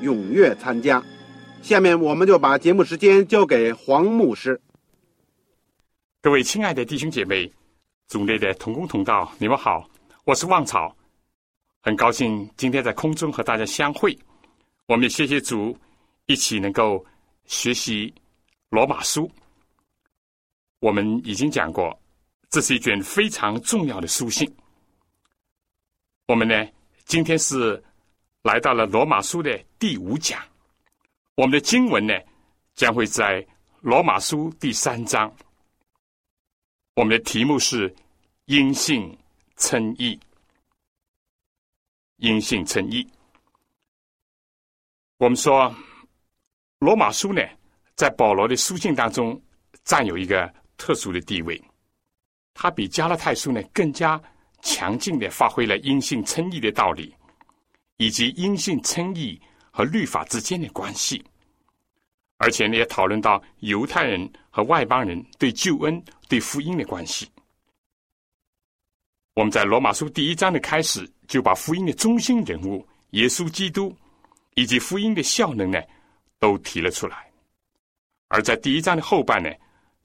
踊跃参加。下面我们就把节目时间交给黄牧师。各位亲爱的弟兄姐妹、组内的同工同道，你们好，我是旺草，很高兴今天在空中和大家相会。我们也谢谢主，一起能够学习罗马书。我们已经讲过。这是一卷非常重要的书信。我们呢，今天是来到了罗马书的第五讲。我们的经文呢，将会在罗马书第三章。我们的题目是“因信称义”。因信称义。我们说，罗马书呢，在保罗的书信当中占有一个特殊的地位。它比加拉太书呢更加强劲的发挥了因信称义的道理，以及因信称义和律法之间的关系，而且呢也讨论到犹太人和外邦人对救恩、对福音的关系。我们在罗马书第一章的开始就把福音的中心人物耶稣基督以及福音的效能呢都提了出来，而在第一章的后半呢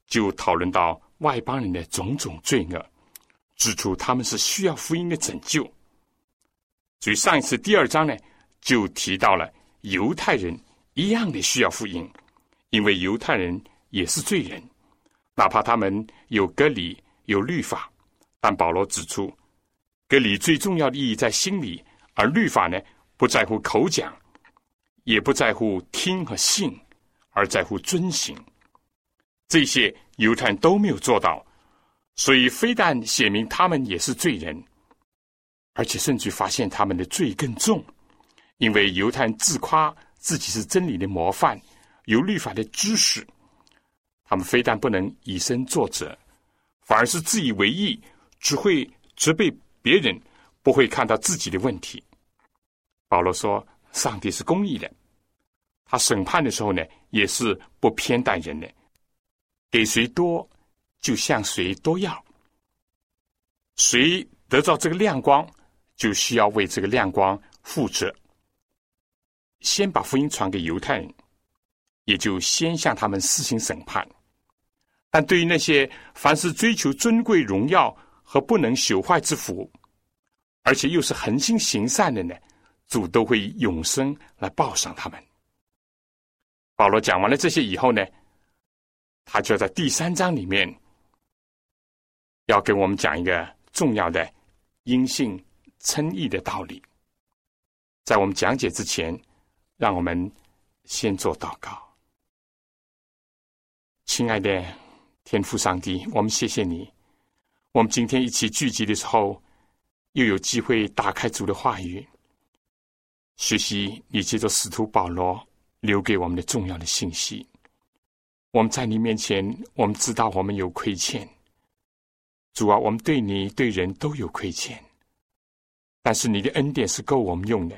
就讨论到。外邦人的种种罪恶，指出他们是需要福音的拯救。所以上一次第二章呢，就提到了犹太人一样的需要福音，因为犹太人也是罪人，哪怕他们有隔离、有律法，但保罗指出，隔离最重要的意义在心里，而律法呢，不在乎口讲，也不在乎听和信，而在乎遵行。这些犹太人都没有做到，所以非但写明他们也是罪人，而且甚至发现他们的罪更重，因为犹太人自夸自己是真理的模范，有律法的知识，他们非但不能以身作则，反而是自以为意，只会责备别人，不会看到自己的问题。保罗说：“上帝是公义的，他审判的时候呢，也是不偏待人的。”给谁多，就向谁多要。谁得到这个亮光，就需要为这个亮光负责。先把福音传给犹太人，也就先向他们施行审判。但对于那些凡是追求尊贵荣耀和不能朽坏之福，而且又是恒心行善的呢，主都会永生来报赏他们。保罗讲完了这些以后呢？他就在第三章里面，要给我们讲一个重要的因信称义的道理。在我们讲解之前，让我们先做祷告。亲爱的天父上帝，我们谢谢你。我们今天一起聚集的时候，又有机会打开主的话语，学习你借着使徒保罗留给我们的重要的信息。我们在你面前，我们知道我们有亏欠，主啊，我们对你对人都有亏欠，但是你的恩典是够我们用的。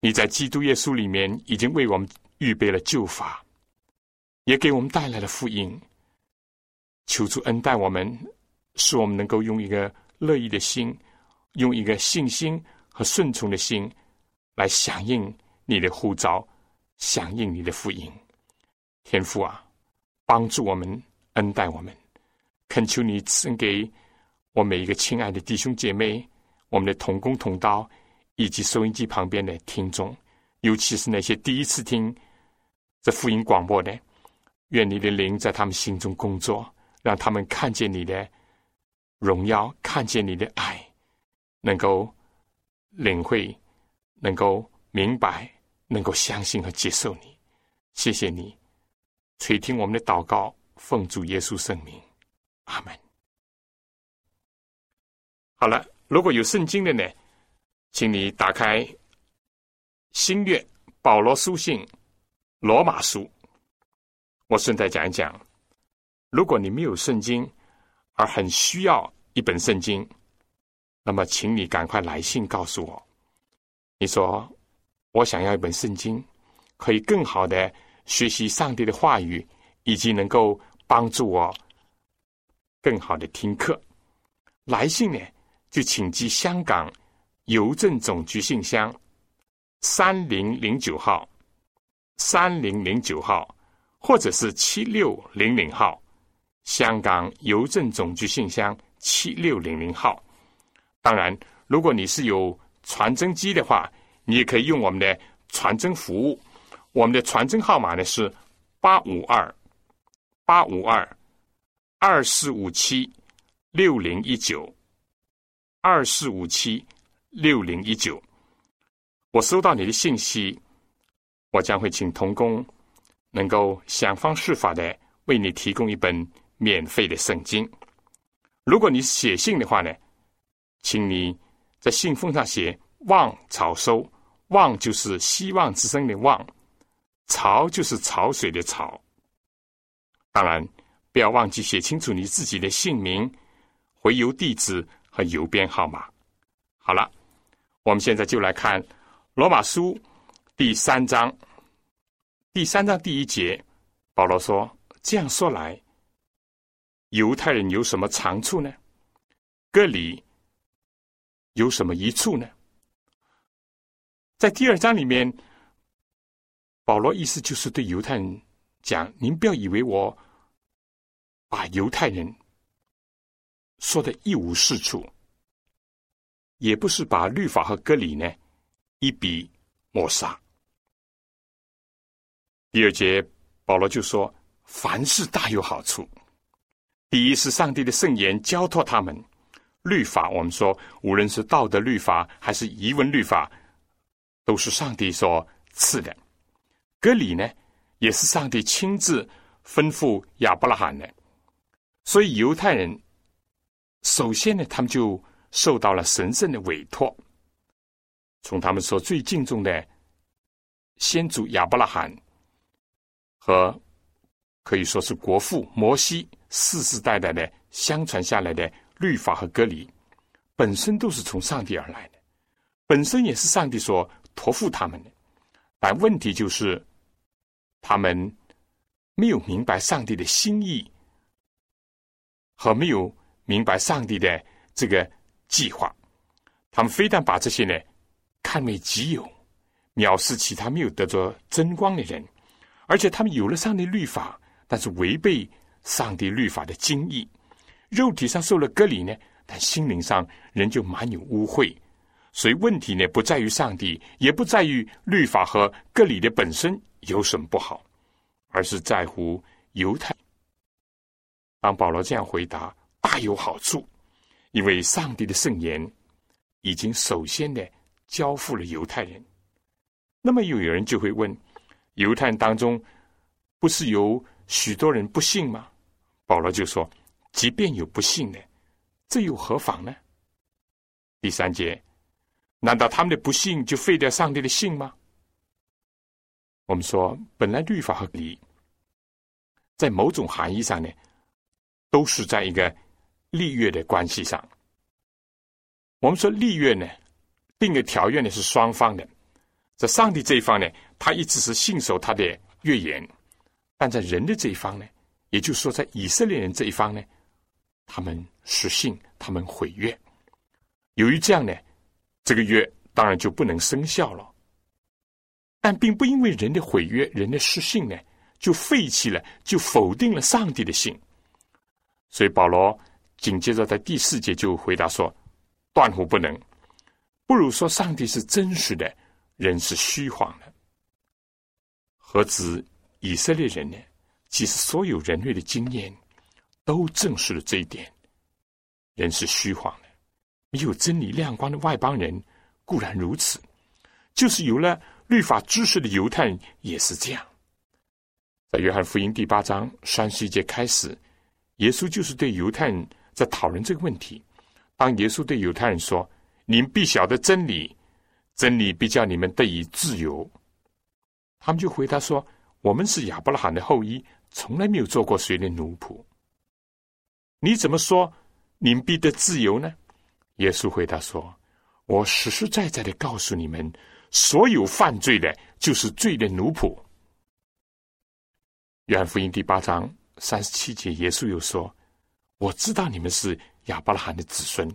你在基督耶稣里面已经为我们预备了救法，也给我们带来了福音。求主恩待我们，使我们能够用一个乐意的心，用一个信心和顺从的心，来响应你的呼召，响应你的福音。天父啊，帮助我们，恩待我们，恳求你赐给我每一个亲爱的弟兄姐妹，我们的同工同道，以及收音机旁边的听众，尤其是那些第一次听这福音广播的，愿你的灵在他们心中工作，让他们看见你的荣耀，看见你的爱，能够领会，能够明白，能够相信和接受你。谢谢你垂听我们的祷告，奉主耶稣圣名，阿门。好了，如果有圣经的呢，请你打开新约保罗书信罗马书。我顺带讲一讲，如果你没有圣经，而很需要一本圣经，那么请你赶快来信告诉我。你说我想要一本圣经，可以更好的学习上帝的话语，以及能够帮助我更好的听课。来信呢？就请寄香港邮政总局信箱三零零九号，三零零九号，或者是七六零零号，香港邮政总局信箱七六零零号。当然，如果你是有传真机的话，你也可以用我们的传真服务。我们的传真号码呢是八五二八五二二四五七六零一九。二四五七六零一九，我收到你的信息，我将会请童工能够想方设法的为你提供一本免费的圣经。如果你写信的话呢，请你在信封上写“望潮收”，“望”就是希望之声的“望”，“潮”就是潮水的“潮”。当然，不要忘记写清楚你自己的姓名、回邮地址。和邮编号码。好了，我们现在就来看《罗马书》第三章。第三章第一节，保罗说：“这样说来，犹太人有什么长处呢？割礼有什么一处呢？”在第二章里面，保罗意思就是对犹太人讲：“您不要以为我把犹太人。”说的一无是处，也不是把律法和割礼呢一笔抹杀。第二节，保罗就说：凡事大有好处。第一是上帝的圣言交托他们，律法我们说，无论是道德律法还是遗文律法，都是上帝所赐的。割礼呢，也是上帝亲自吩咐亚伯拉罕的，所以犹太人。首先呢，他们就受到了神圣的委托，从他们所最敬重的先祖亚伯拉罕和可以说是国父摩西世世代代的相传下来的律法和隔离，本身都是从上帝而来的，本身也是上帝所托付他们的。但问题就是，他们没有明白上帝的心意，和没有。明白上帝的这个计划，他们非但把这些呢看为己有，藐视其他没有得着真光的人，而且他们有了上帝律法，但是违背上帝律法的精义，肉体上受了割礼呢，但心灵上仍旧满有污秽。所以问题呢不在于上帝，也不在于律法和割礼的本身有什么不好，而是在乎犹太。当保罗这样回答。大有好处，因为上帝的圣言已经首先的交付了犹太人。那么又有人就会问：犹太人当中不是有许多人不信吗？保罗就说：即便有不信的，这又何妨呢？第三节，难道他们的不信就废掉上帝的信吗？我们说，本来律法和礼，在某种含义上呢，都是在一个。立约的关系上，我们说立约呢，定个条约呢是双方的。在上帝这一方呢，他一直是信守他的约言；但在人的这一方呢，也就是说在以色列人这一方呢，他们失信，他们毁约。由于这样呢，这个约当然就不能生效了。但并不因为人的毁约、人的失信呢，就废弃了，就否定了上帝的信。所以保罗。紧接着，在第四节就回答说：“断乎不能。不如说上帝是真实的，人是虚谎的。何止以色列人呢？其实所有人类的经验都证实了这一点：人是虚谎的。没有真理亮光的外邦人固然如此，就是有了律法知识的犹太人也是这样。在约翰福音第八章三十一节开始，耶稣就是对犹太人在讨论这个问题。当耶稣对犹太人说：“您必晓得真理，真理必叫你们得以自由。”他们就回答说：“我们是亚伯拉罕的后裔，从来没有做过谁的奴仆。你怎么说您必得自由呢？”耶稣回答说：“我实实在在的告诉你们，所有犯罪的，就是罪的奴仆。”约翰福音第八章三十七节，耶稣又说：“我知道你们是亚伯拉罕的子孙。”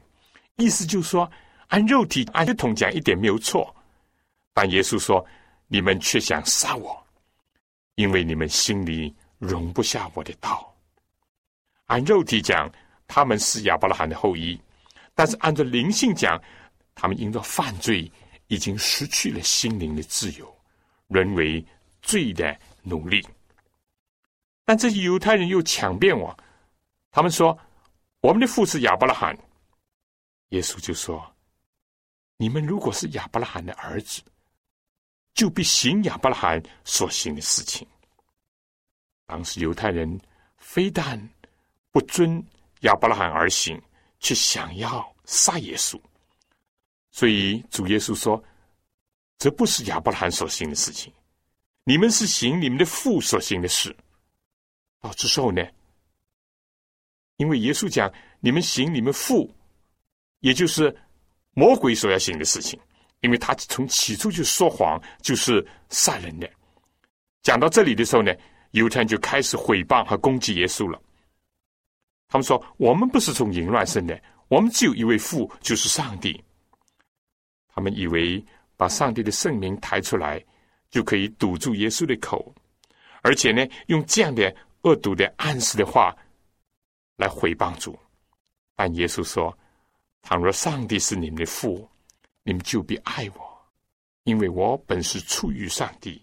意思就是说，按肉体、按血统讲一点没有错，但耶稣说。你们却想杀我，因为你们心里容不下我的道。按肉体讲，他们是亚伯拉罕的后裔；但是按照灵性讲，他们因着犯罪，已经失去了心灵的自由，沦为罪的奴隶。但这些犹太人又强辩我，他们说：“我们的父是亚伯拉罕。”耶稣就说：“你们如果是亚伯拉罕的儿子。”就必行亚伯拉罕所行的事情。当时犹太人非但不遵亚伯拉罕而行，却想要杀耶稣。所以主耶稣说：“这不是亚伯拉罕所行的事情，你们是行你们的父所行的事。”到之后呢，因为耶稣讲：“你们行你们父，也就是魔鬼所要行的事情。”因为他从起初就说谎，就是杀人的。讲到这里的时候呢，犹太人就开始诽谤和攻击耶稣了。他们说：“我们不是从淫乱生的，我们只有一位父，就是上帝。”他们以为把上帝的圣名抬出来，就可以堵住耶稣的口，而且呢，用这样的恶毒的暗示的话来诽谤主。但耶稣说：“倘若上帝是你们的父。”你们就必爱我，因为我本是出于上帝，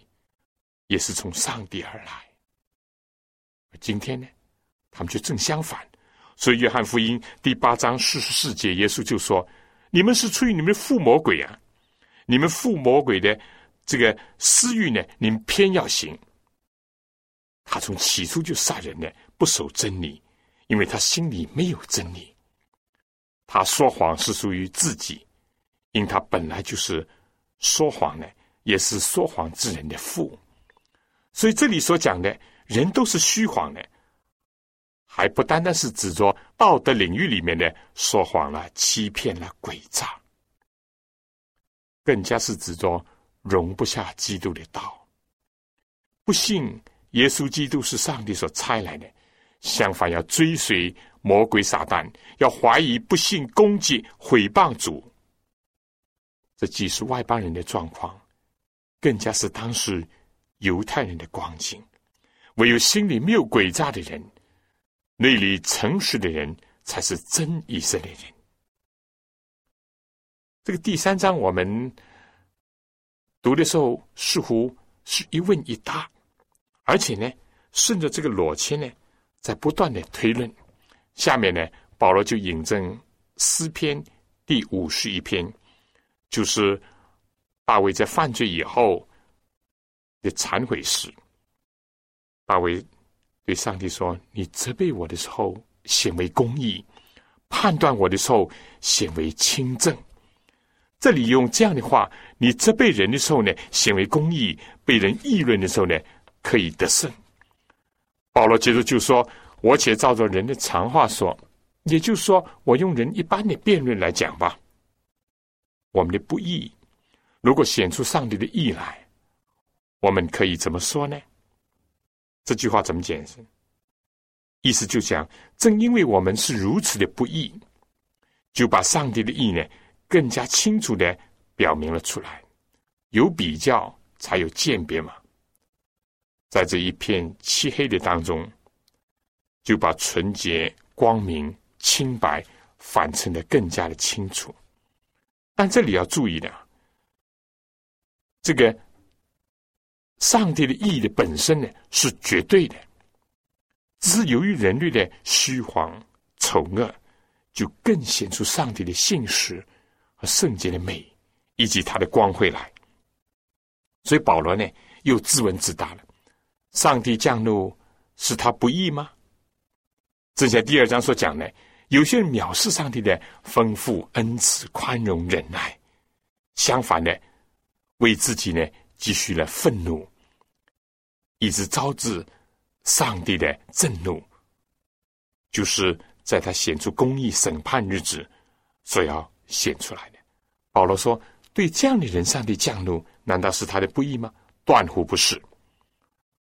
也是从上帝而来。今天呢，他们却正相反。所以，约翰福音第八章四十四节，耶稣就说：“你们是出于你们的父魔鬼啊！你们父魔鬼的这个私欲呢，你们偏要行。他从起初就杀人呢，不守真理，因为他心里没有真理。他说谎是属于自己。”因他本来就是说谎呢，也是说谎之人的父，所以这里所讲的人都是虚谎的，还不单单是指着道德领域里面的说谎了、欺骗了、诡诈，更加是指着容不下基督的道，不信耶稣基督是上帝所差来的，相反要追随魔鬼撒旦，要怀疑、不信、攻击、毁谤主。这既是外邦人的状况，更加是当时犹太人的光景。唯有心里没有诡诈的人，内里诚实的人，才是真以色列人。这个第三章我们读的时候，似乎是一问一答，而且呢，顺着这个逻辑呢，在不断的推论。下面呢，保罗就引证诗篇第五十一篇。就是大卫在犯罪以后的忏悔时，大卫对上帝说：“你责备我的时候显为公义，判断我的时候显为清正。”这里用这样的话：“你责备人的时候呢，显为公义；被人议论的时候呢，可以得胜。”保罗接着就说：“我且照着人的常话说，也就是说，我用人一般的辩论来讲吧。”我们的不义，如果显出上帝的义来，我们可以怎么说呢？这句话怎么解释？意思就讲，正因为我们是如此的不义，就把上帝的义呢，更加清楚的表明了出来。有比较，才有鉴别嘛。在这一片漆黑的当中，就把纯洁、光明、清白反衬的更加的清楚。但这里要注意的，这个上帝的意义的本身呢是绝对的，只是由于人类的虚谎丑恶，就更显出上帝的信实和圣洁的美，以及他的光辉来。所以保罗呢又自问自答了：上帝降怒是他不义吗？正像第二章所讲的。有些人藐视上帝的丰富恩慈、宽容、忍耐，相反的，为自己呢积蓄了愤怒，以致招致上帝的震怒，就是在他显出公义审判日子所要显出来的。保罗说：“对这样的人，上帝降怒，难道是他的不义吗？断乎不是。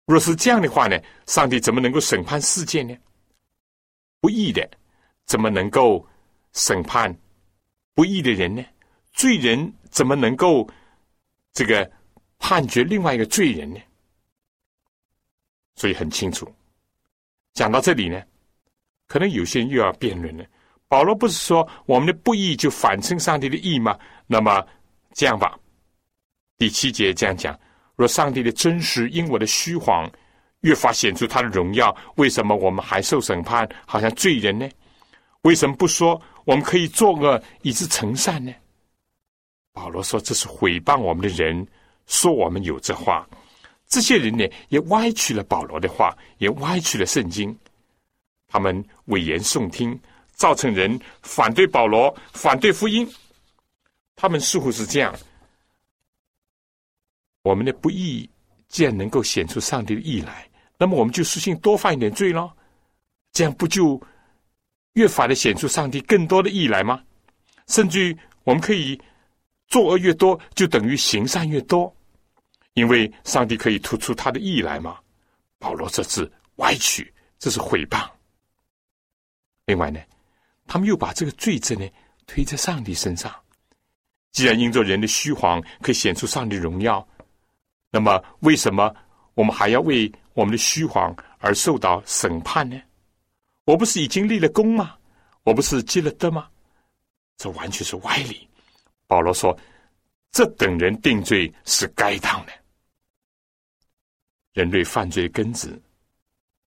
若是这样的话呢，上帝怎么能够审判世界呢？不义的。”怎么能够审判不义的人呢？罪人怎么能够这个判决另外一个罪人呢？所以很清楚，讲到这里呢，可能有些人又要辩论了。保罗不是说我们的不义就反称上帝的义吗？那么这样吧，第七节这样讲：若上帝的真实因我的虚谎越发显出他的荣耀，为什么我们还受审判，好像罪人呢？为什么不说我们可以作恶以致成善呢？保罗说这是毁谤我们的人说我们有这话，这些人呢也歪曲了保罗的话，也歪曲了圣经，他们危言耸听，造成人反对保罗，反对福音。他们似乎是这样：我们的不义既然能够显出上帝的义来，那么我们就实行多犯一点罪咯，这样不就？越发的显出上帝更多的义来吗？甚至于我们可以作恶越多，就等于行善越多，因为上帝可以突出他的义来吗？保罗这是歪曲，这是诽谤。另外呢，他们又把这个罪责呢推在上帝身上。既然因着人的虚谎可以显出上帝荣耀，那么为什么我们还要为我们的虚谎而受到审判呢？我不是已经立了功吗？我不是积了德吗？这完全是歪理。保罗说：“这等人定罪是该当的。人类犯罪根子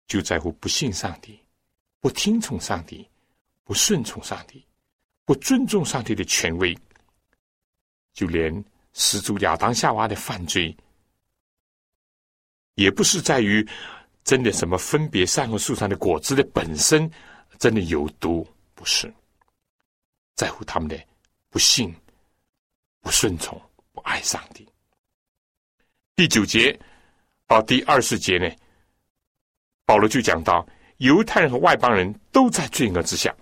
就在乎不信上帝，不听从上帝，不顺从上帝，不尊重上帝的权威。就连始祖亚当夏娃的犯罪，也不是在于。”真的什么分别善恶树上的果子的本身真的有毒？不是，在乎他们的不信、不顺从、不爱上帝。第九节到第二十节呢，保罗就讲到犹太人和外邦人都在罪恶之下。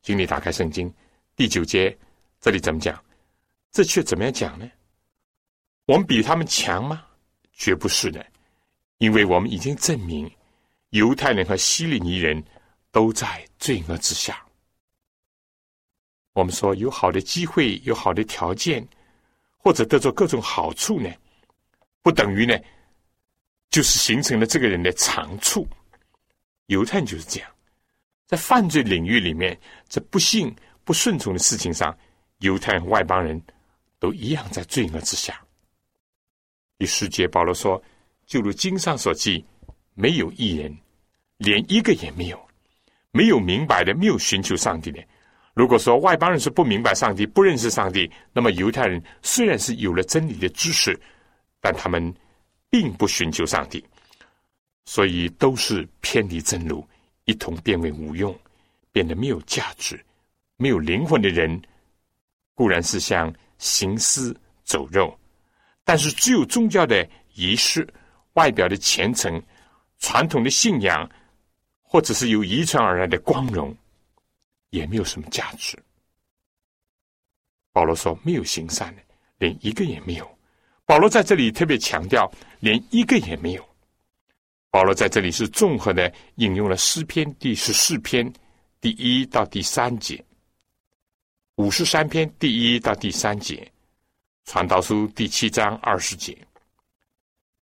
请你打开圣经第九节，这里怎么讲？这却怎么样讲呢？我们比他们强吗？绝不是的。因为我们已经证明，犹太人和希利尼人都在罪恶之下。我们说有好的机会、有好的条件，或者得着各种好处呢，不等于呢，就是形成了这个人的长处。犹太人就是这样，在犯罪领域里面，在不幸、不顺从的事情上，犹太人、外邦人都一样在罪恶之下。第十节，保罗说。就如经上所记，没有一人，连一个也没有，没有明白的，没有寻求上帝的。如果说外邦人是不明白上帝、不认识上帝，那么犹太人虽然是有了真理的知识，但他们并不寻求上帝，所以都是偏离正路，一同变为无用，变得没有价值、没有灵魂的人，固然是像行尸走肉，但是只有宗教的仪式。外表的虔诚、传统的信仰，或者是由遗传而来的光荣，也没有什么价值。保罗说：“没有行善的，连一个也没有。”保罗在这里特别强调，连一个也没有。保罗在这里是综合的引用了诗篇第十四篇第一到第三节，五十三篇第一到第三节，传道书第七章二十节，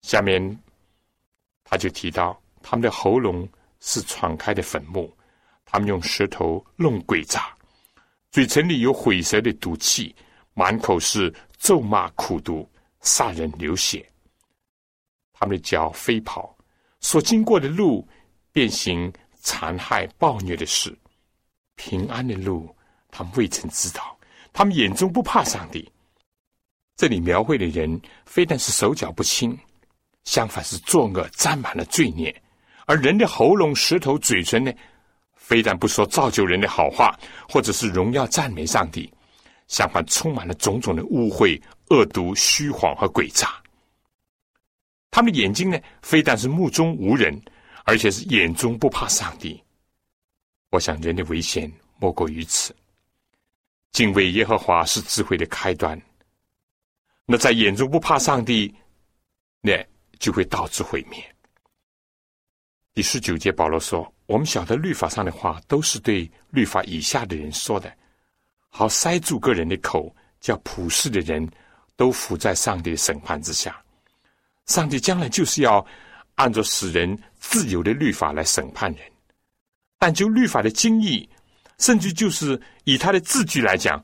下面。他就提到，他们的喉咙是敞开的坟墓，他们用舌头弄鬼诈，嘴唇里有毁舌的毒气，满口是咒骂、苦毒、杀人、流血。他们的脚飞跑，所经过的路，变形、残害、暴虐的事。平安的路，他们未曾知道。他们眼中不怕上帝。这里描绘的人，非但是手脚不清，相反是作恶沾满了罪孽。而人的喉咙、舌头、嘴唇呢，非但不说造就人的好话，或者是荣耀赞美上帝，相反充满了种种的污秽、恶毒、虚谎和诡诈。他们眼睛呢，非但是目中无人，而且是眼中不怕上帝。我想，人的危险莫过于此。敬畏耶和华是智慧的开端。那在眼中不怕上帝，那就会导致毁灭。第十九节，保罗说：“我们晓得律法上的话，都是对律法以下的人说的，好塞住个人的口，叫普世的人都伏在上帝审判之下。上帝将来就是要按照使人自由的律法来审判人。但就律法的精义，甚至就是以他的字句来讲，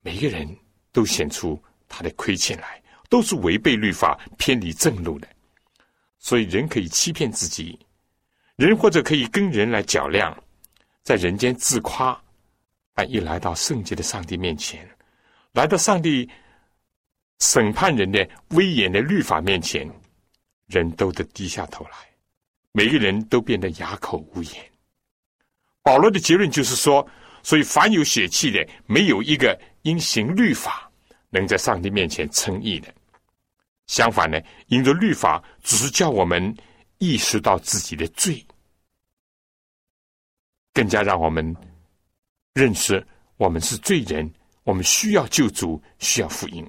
每个人都显出。”他的亏欠来，都是违背律法、偏离正路的。所以人可以欺骗自己，人或者可以跟人来较量，在人间自夸，但一来到圣洁的上帝面前，来到上帝审判人的威严的律法面前，人都得低下头来，每个人都变得哑口无言。保罗的结论就是说，所以凡有血气的，没有一个因行律法。能在上帝面前称义的，相反呢，因着律法只是叫我们意识到自己的罪，更加让我们认识我们是罪人，我们需要救主，需要福音。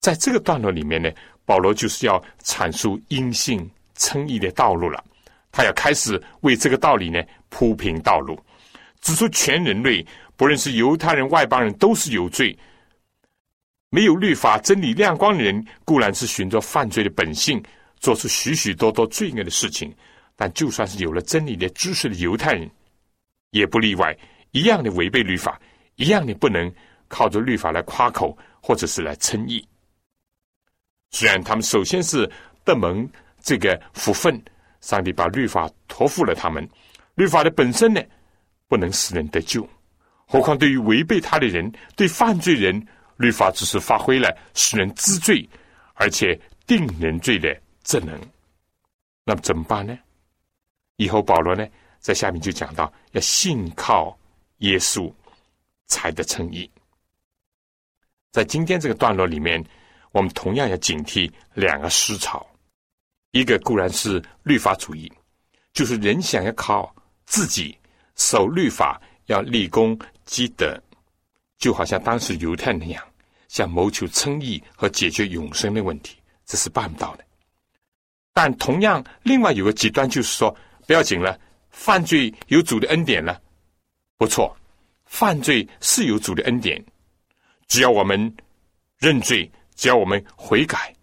在这个段落里面呢，保罗就是要阐述因信称义的道路了，他要开始为这个道理呢铺平道路，指出全人类，不论是犹太人、外邦人，都是有罪。没有律法真理亮光的人，固然是循着犯罪的本性，做出许许多多罪恶的事情。但就算是有了真理的知识的犹太人，也不例外，一样的违背律法，一样的不能靠着律法来夸口，或者是来称义。虽然他们首先是得蒙这个福分，上帝把律法托付了他们，律法的本身呢，不能使人得救，何况对于违背他的人，对犯罪人。律法只是发挥了使人知罪，而且定人罪的职能。那么怎么办呢？以后保罗呢，在下面就讲到，要信靠耶稣才得称义。在今天这个段落里面，我们同样要警惕两个思潮：一个固然是律法主义，就是人想要靠自己守律法，要立功积德。就好像当时犹太那样，想谋求称义和解决永生的问题，这是办不到的。但同样，另外有个极端，就是说不要紧了，犯罪有主的恩典了，不错，犯罪是有主的恩典，只要我们认罪，只要我们悔改，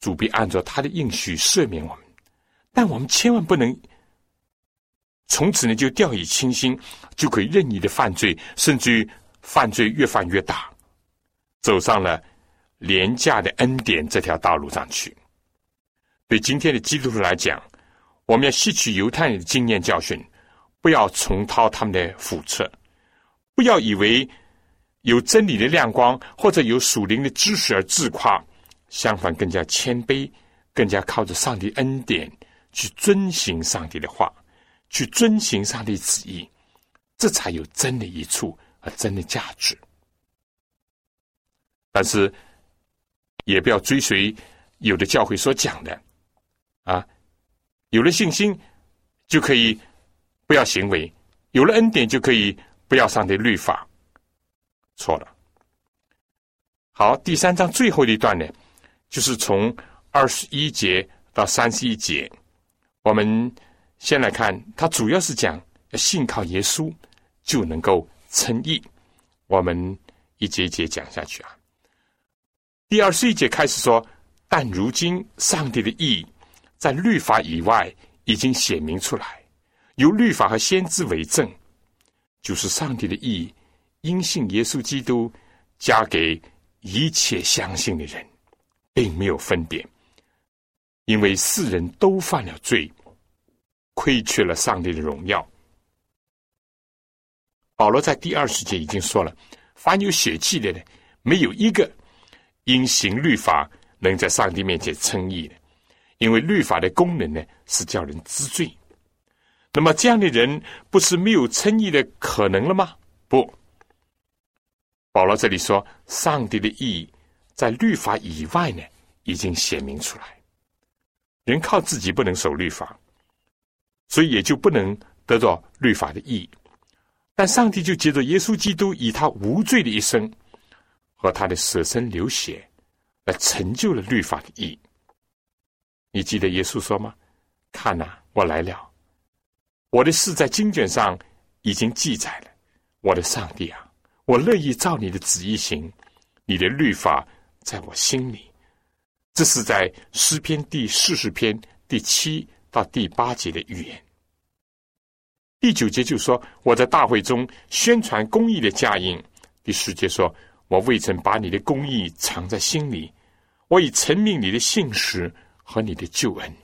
主必按照他的应许赦免我们。但我们千万不能从此呢就掉以轻心，就可以任意的犯罪，甚至于。犯罪越犯越大，走上了廉价的恩典这条道路上去。对今天的基督徒来讲，我们要吸取犹太人的经验教训，不要重蹈他们的覆辙，不要以为有真理的亮光或者有属灵的知识而自夸，相反，更加谦卑，更加靠着上帝恩典去遵行上帝的话，去遵行上帝旨意，这才有真的一处。真的价值，但是也不要追随有的教会所讲的啊，有了信心就可以不要行为，有了恩典就可以不要上的律法，错了。好，第三章最后的一段呢，就是从二十一节到三十一节，我们先来看，它主要是讲信靠耶稣就能够。称义，我们一节一节讲下去啊。第二十一节开始说，但如今上帝的义在律法以外已经显明出来，由律法和先知为证，就是上帝的义因信耶稣基督，加给一切相信的人，并没有分别，因为世人都犯了罪，亏缺了上帝的荣耀。保罗在第二十节已经说了：凡有血气的呢，没有一个因行律法能在上帝面前称义的，因为律法的功能呢是叫人知罪。那么这样的人不是没有称义的可能了吗？不。保罗这里说，上帝的义在律法以外呢，已经显明出来。人靠自己不能守律法，所以也就不能得到律法的义。但上帝就借着耶稣基督以他无罪的一生和他的舍身流血，来成就了律法的义。你记得耶稣说吗？看呐，我来了，我的事在经卷上已经记载了。我的上帝啊！我乐意照你的旨意行，你的律法在我心里。这是在诗篇第四十篇第七到第八节的预言。第九节就说我在大会中宣传公义的佳音。第十节说我未曾把你的公义藏在心里，我已承明你的信实和你的救恩。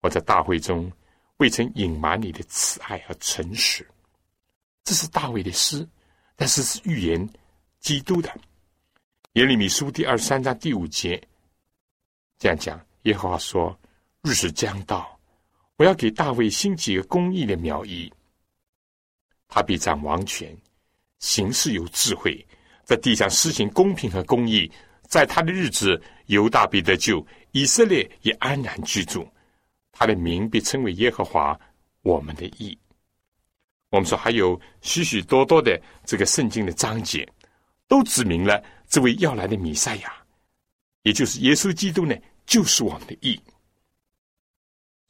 我在大会中未曾隐瞒你的慈爱和诚实。这是大卫的诗。但是是预言基督的，耶利米书第二十三章第五节这样讲：耶和华说，日子将到，我要给大卫兴起个公义的苗裔，他必掌王权，行事有智慧，在地上施行公平和公义。在他的日子，犹大必得救，以色列也安然居住，他的名被称为耶和华我们的义。我们说还有许许多多的这个圣经的章节，都指明了这位要来的弥赛亚，也就是耶稣基督呢，就是我们的义。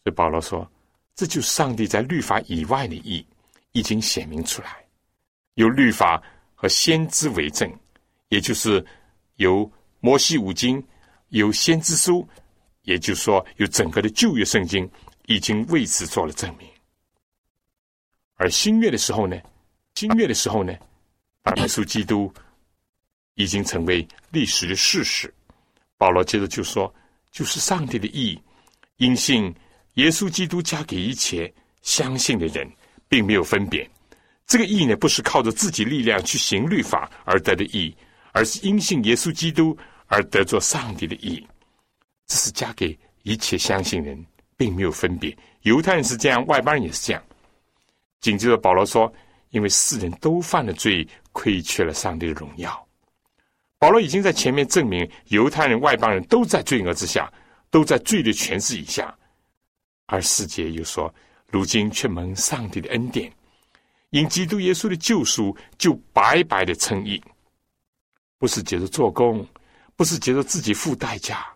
所以保罗说，这就是上帝在律法以外的义，已经显明出来，由律法和先知为证，也就是由摩西五经、由先知书，也就是说，有整个的旧约圣经，已经为此做了证明。而新月的时候呢，新月的时候呢，耶稣基督已经成为历史的事实。保罗接着就说：“就是上帝的义，因信耶稣基督加给一切相信的人，并没有分别。这个义呢，不是靠着自己力量去行律法而得的义，而是因信耶稣基督而得做上帝的义。这是加给一切相信人，并没有分别。犹太人是这样，外邦人也是这样。”紧接着，保罗说：“因为世人都犯了罪，亏缺了上帝的荣耀。”保罗已经在前面证明，犹太人、外邦人都在罪恶之下，都在罪的权势以下。而世界又说：“如今却蒙上帝的恩典，因基督耶稣的救赎，就白白的称义，不是觉得做工，不是觉得自己付代价，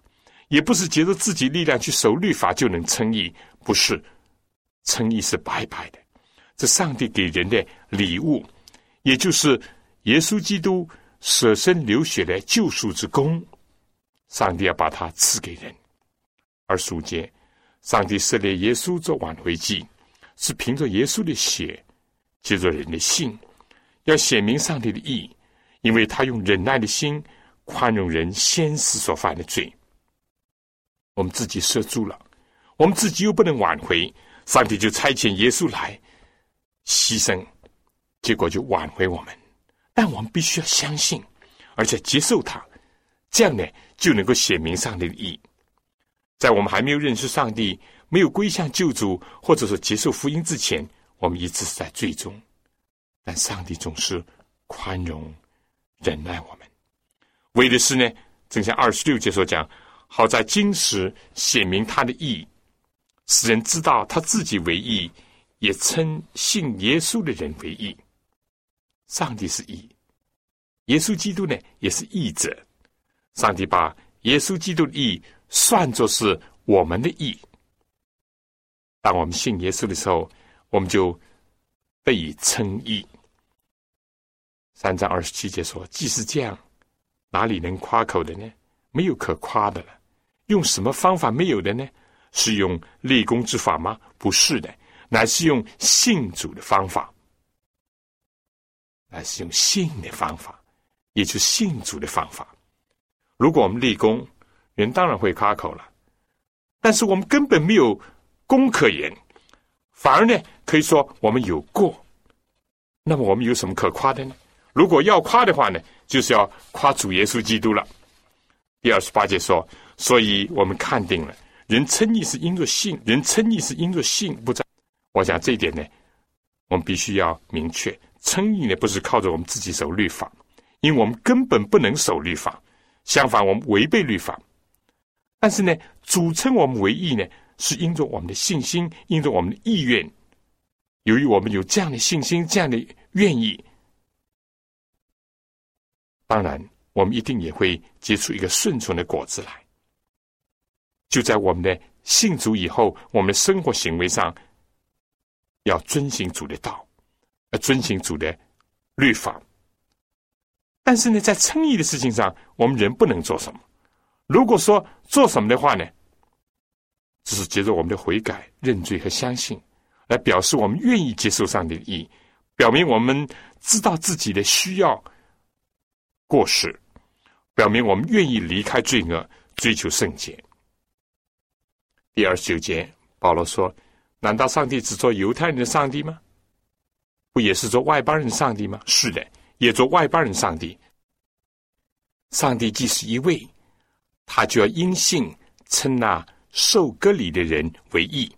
也不是觉得自己力量去守律法就能称义，不是称义是白白的。”这上帝给人的礼物，也就是耶稣基督舍身流血的救赎之功，上帝要把它赐给人。而属间，上帝设立耶稣做挽回祭，是凭着耶稣的血，借着人的信，要显明上帝的义，因为他用忍耐的心宽容人先世所犯的罪。我们自己设住了，我们自己又不能挽回，上帝就差遣耶稣来。牺牲，结果就挽回我们。但我们必须要相信，而且接受他，这样呢就能够显明上帝的意。在我们还没有认识上帝、没有归向救主，或者说接受福音之前，我们一直是在最终。但上帝总是宽容、忍耐我们，为的是呢，正像二十六节所讲，好在今时显明他的意，使人知道他自己为义。也称信耶稣的人为义。上帝是义，耶稣基督呢也是义者。上帝把耶稣基督的义算作是我们的义。当我们信耶稣的时候，我们就被称义。三章二十七节说：“既是这样，哪里能夸口的呢？没有可夸的了。用什么方法没有的呢？是用立功之法吗？不是的。”乃是用信主的方法。乃是用信的方法，也就是信主的方法。如果我们立功，人当然会夸口了，但是我们根本没有功可言，反而呢，可以说我们有过。那么我们有什么可夸的呢？如果要夸的话呢，就是要夸主耶稣基督了。第二十八节说，所以我们看定了，人称义是因着信，人称义是因着信不在。我想这一点呢，我们必须要明确，称义呢不是靠着我们自己守律法，因为我们根本不能守律法，相反我们违背律法。但是呢，主称我们为义呢，是因着我们的信心，因着我们的意愿。由于我们有这样的信心，这样的愿意，当然。我们一定也会结出一个顺从的果子来。就在我们的信主以后，我们的生活行为上要遵行主的道，要遵行主的律法。但是呢，在称义的事情上，我们人不能做什么。如果说做什么的话呢，只是接着我们的悔改、认罪和相信，来表示我们愿意接受上帝的意，表明我们知道自己的需要、过失。表明我们愿意离开罪恶，追求圣洁。第二十九节，保罗说：“难道上帝只做犹太人的上帝吗？不也是做外邦人上帝吗？是的，也做外邦人上帝。上帝既是一位，他就要因信称那受割礼的人为义，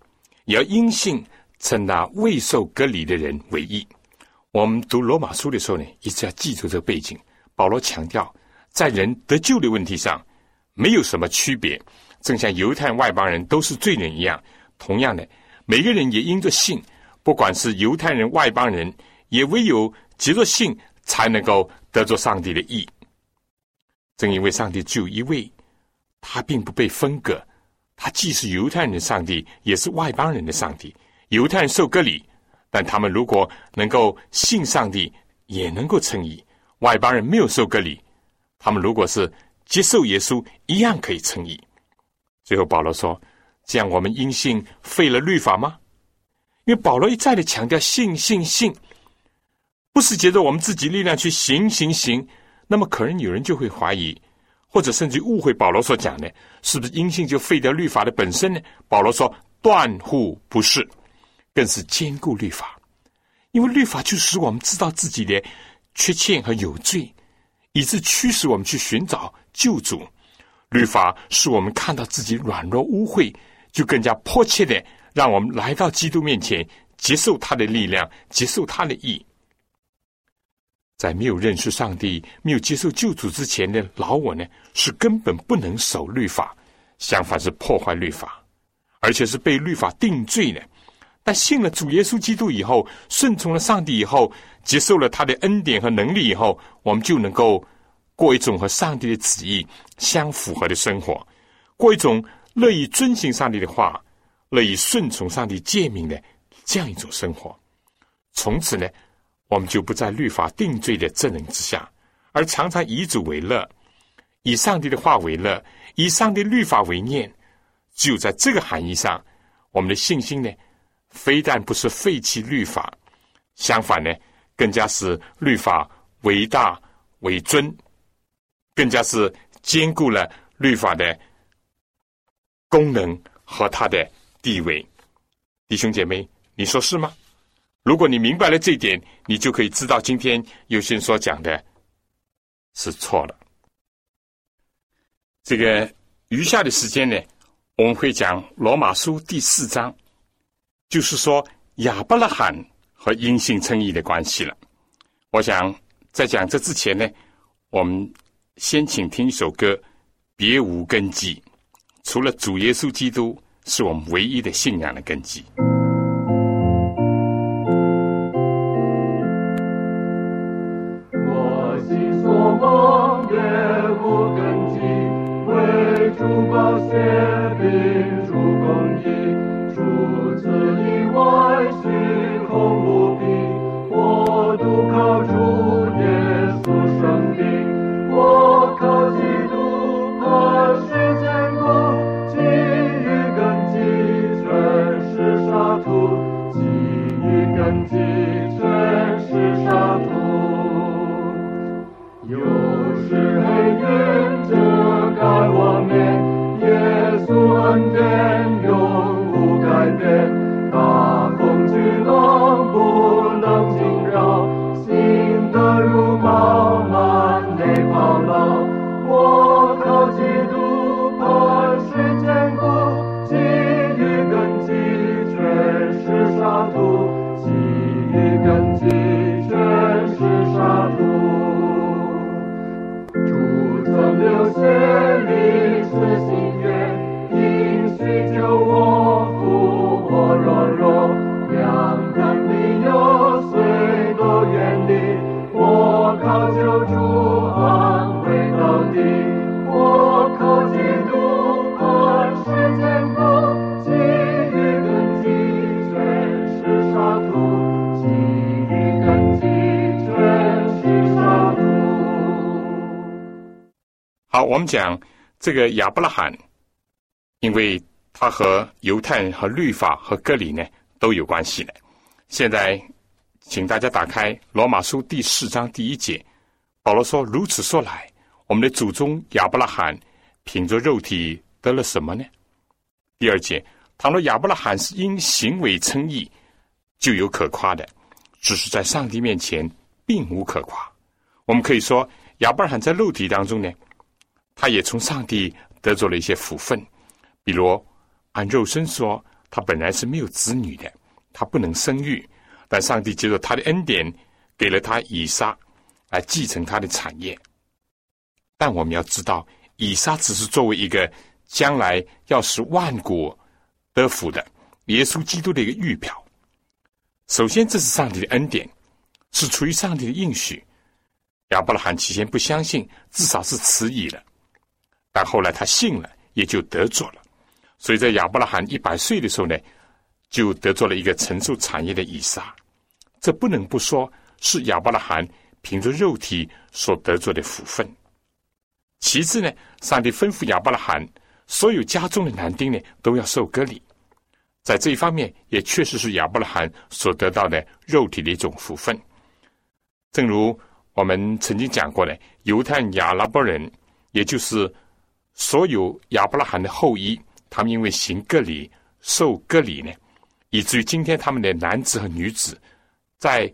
也要因信称那未受割礼的人为义。”我们读罗马书的时候呢，一直要记住这个背景。保罗强调。在人得救的问题上，没有什么区别，正像犹太外邦人都是罪人一样。同样的，每个人也因着信，不管是犹太人、外邦人，也唯有藉着信，才能够得着上帝的意。正因为上帝只有一位，他并不被分割，他既是犹太人的上帝，也是外邦人的上帝。犹太人受割礼，但他们如果能够信上帝，也能够称义；外邦人没有受割礼。他们如果是接受耶稣，一样可以称义。最后保罗说：“这样我们因信废了律法吗？”因为保罗一再的强调信信信，不是借着我们自己力量去行行行。那么可能有人就会怀疑，或者甚至误会保罗所讲的，是不是因信就废掉律法的本身呢？保罗说：“断乎不是，更是兼顾律法，因为律法就使我们知道自己的缺陷和有罪。”以致驱使我们去寻找救主，律法使我们看到自己软弱污秽，就更加迫切的让我们来到基督面前，接受他的力量，接受他的意。在没有认识上帝、没有接受救主之前的老我呢，是根本不能守律法，相反是破坏律法，而且是被律法定罪的。但信了主耶稣基督以后，顺从了上帝以后。接受了他的恩典和能力以后，我们就能够过一种和上帝的旨意相符合的生活，过一种乐意遵行上帝的话、乐意顺从上帝诫命的这样一种生活。从此呢，我们就不在律法定罪的证人之下，而常常以主为乐，以上帝的话为乐，以上帝律法为念。只有在这个含义上，我们的信心呢，非但不是废弃律法，相反呢。更加是律法为大为尊，更加是兼顾了律法的功能和它的地位。弟兄姐妹，你说是吗？如果你明白了这一点，你就可以知道今天有些人所讲的是错了。这个余下的时间呢，我们会讲罗马书第四章，就是说亚伯拉罕。和因信称义的关系了。我想在讲这之前呢，我们先请听一首歌，《别无根基》，除了主耶稣基督是我们唯一的信仰的根基。讲这个亚伯拉罕，因为他和犹太人和律法和割礼呢都有关系的。现在，请大家打开罗马书第四章第一节，保罗说：“如此说来，我们的祖宗亚伯拉罕凭着肉体得了什么呢？”第二节，倘若亚伯拉罕是因行为称义，就有可夸的；只是在上帝面前并无可夸。我们可以说，亚伯拉罕在肉体当中呢，他也从上帝得着了一些福分，比如按肉身说，他本来是没有子女的。他不能生育，但上帝借着他的恩典，给了他以撒来继承他的产业。但我们要知道，以撒只是作为一个将来要使万国得福的耶稣基督的一个预表。首先，这是上帝的恩典，是出于上帝的应许。亚伯拉罕起先不相信，至少是迟疑了，但后来他信了，也就得着了。所以在亚伯拉罕一百岁的时候呢。就得做了一个承受产业的以撒，这不能不说是亚伯拉罕凭着肉体所得做的福分。其次呢，上帝吩咐亚伯拉罕，所有家中的男丁呢都要受割礼，在这一方面也确实是亚伯拉罕所得到的肉体的一种福分。正如我们曾经讲过的，犹太亚拉伯人，也就是所有亚伯拉罕的后裔，他们因为行割礼、受割礼呢。以至于今天，他们的男子和女子，在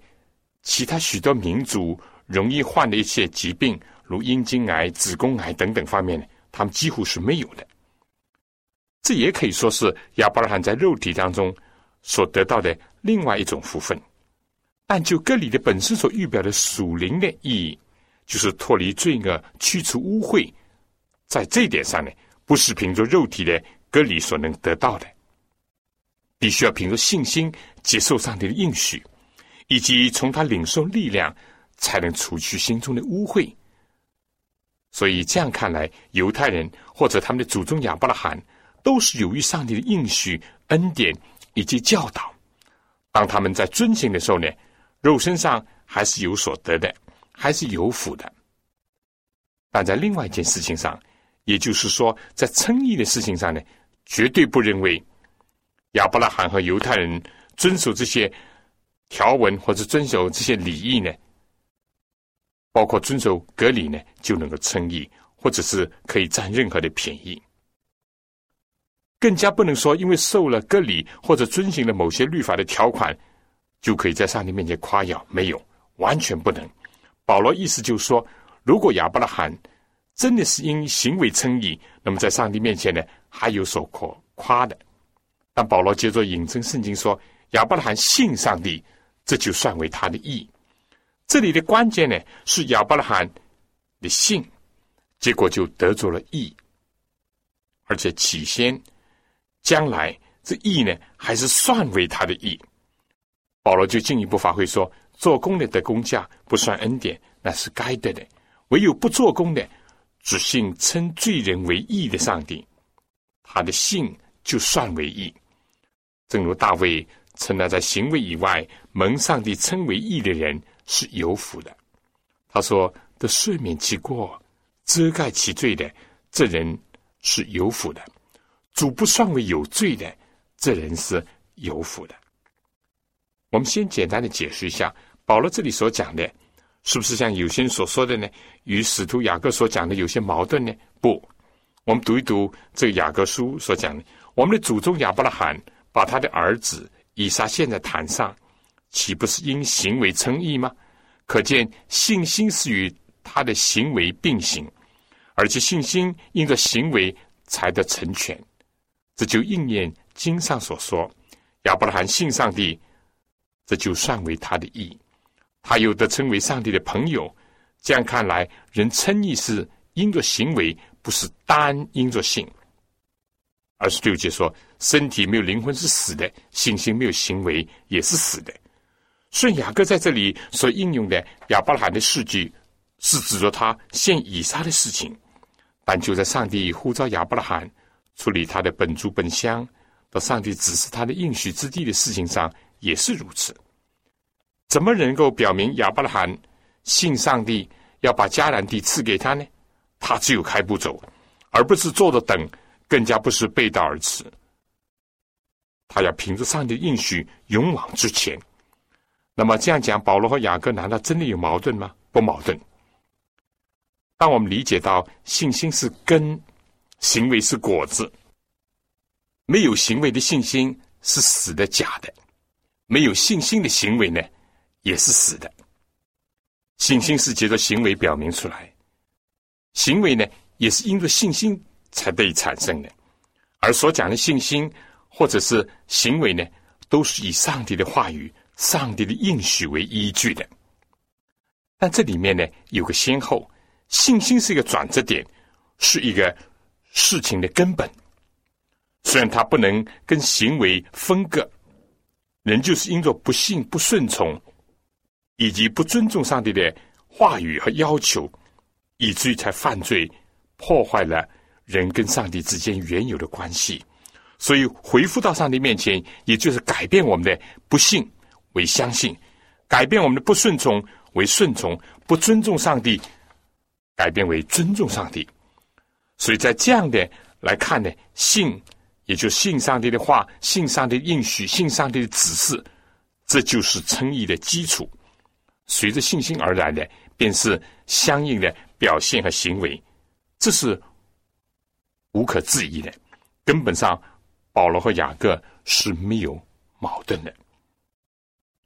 其他许多民族容易患的一些疾病，如阴茎癌、子宫癌等等方面呢，他们几乎是没有的。这也可以说是亚伯拉罕在肉体当中所得到的另外一种福分。但就割礼的本身所预表的属灵的意义，就是脱离罪恶、去除污秽，在这一点上呢，不是凭着肉体的割礼所能得到的。必须要凭着信心接受上帝的应许，以及从他领受力量，才能除去心中的污秽。所以这样看来，犹太人或者他们的祖宗亚伯拉罕，都是由于上帝的应许、恩典以及教导。当他们在遵行的时候呢，肉身上还是有所得的，还是有福的。但在另外一件事情上，也就是说，在称义的事情上呢，绝对不认为。亚伯拉罕和犹太人遵守这些条文或者遵守这些礼仪呢，包括遵守隔离呢，就能够称义，或者是可以占任何的便宜。更加不能说，因为受了割礼或者遵循了某些律法的条款，就可以在上帝面前夸耀。没有，完全不能。保罗意思就是说，如果亚伯拉罕真的是因行为称义，那么在上帝面前呢，还有所可夸的。但保罗接着引证圣经说：“亚伯拉罕信上帝，这就算为他的义。”这里的关键呢是亚伯拉罕的信，结果就得着了义，而且起先、将来这义呢还是算为他的义。保罗就进一步发挥说：“做工的得工价，不算恩典，那是该得的；唯有不做工的，只信称罪人为义的上帝，他的信就算为义。”正如大卫称了，在行为以外蒙上帝称为义的人是有福的。他说：“的赦免其过、遮盖其罪的，这人是有福的；主不算为有罪的，这人是有福的。”我们先简单的解释一下，保罗这里所讲的，是不是像有些人所说的呢？与使徒雅各所讲的有些矛盾呢？不，我们读一读这雅各书所讲的，我们的祖宗亚伯拉罕。把他的儿子以撒献在坛上，岂不是因行为称义吗？可见信心是与他的行为并行，而且信心因着行为才得成全。这就应验经上所说：亚伯拉罕信上帝，这就算为他的义。他有的称为上帝的朋友。这样看来，人称义是因着行为，不是单因着信。二十六节说，身体没有灵魂是死的，信心没有行为也是死的。顺雅各在这里所应用的亚伯拉罕的事迹，是指着他献以撒的事情。但就在上帝呼召亚伯拉罕处理他的本族本乡，到上帝指示他的应许之地的事情上，也是如此。怎么能够表明亚伯拉罕信上帝要把迦南地赐给他呢？他只有开步走，而不是坐着等，更加不是背道而驰。他要凭着上帝的应许勇往直前。那么这样讲，保罗和雅各难道真的有矛盾吗？不矛盾。当我们理解到信心是根，行为是果子，没有行为的信心是死的、假的；没有信心的行为呢，也是死的。信心是借着行为表明出来，行为呢也是因着信心才得以产生的。而所讲的信心或者是行为呢，都是以上帝的话语、上帝的应许为依据的。但这里面呢有个先后。信心是一个转折点，是一个事情的根本。虽然它不能跟行为分割，人就是因着不信、不顺从，以及不尊重上帝的话语和要求，以至于才犯罪，破坏了人跟上帝之间原有的关系。所以回复到上帝面前，也就是改变我们的不信为相信，改变我们的不顺从为顺从，不尊重上帝。改变为尊重上帝，所以在这样的来看呢，信也就信上帝的话，信上帝应许，信上帝的指示，这就是称义的基础。随着信心而来的，便是相应的表现和行为，这是无可置疑的。根本上，保罗和雅各是没有矛盾的，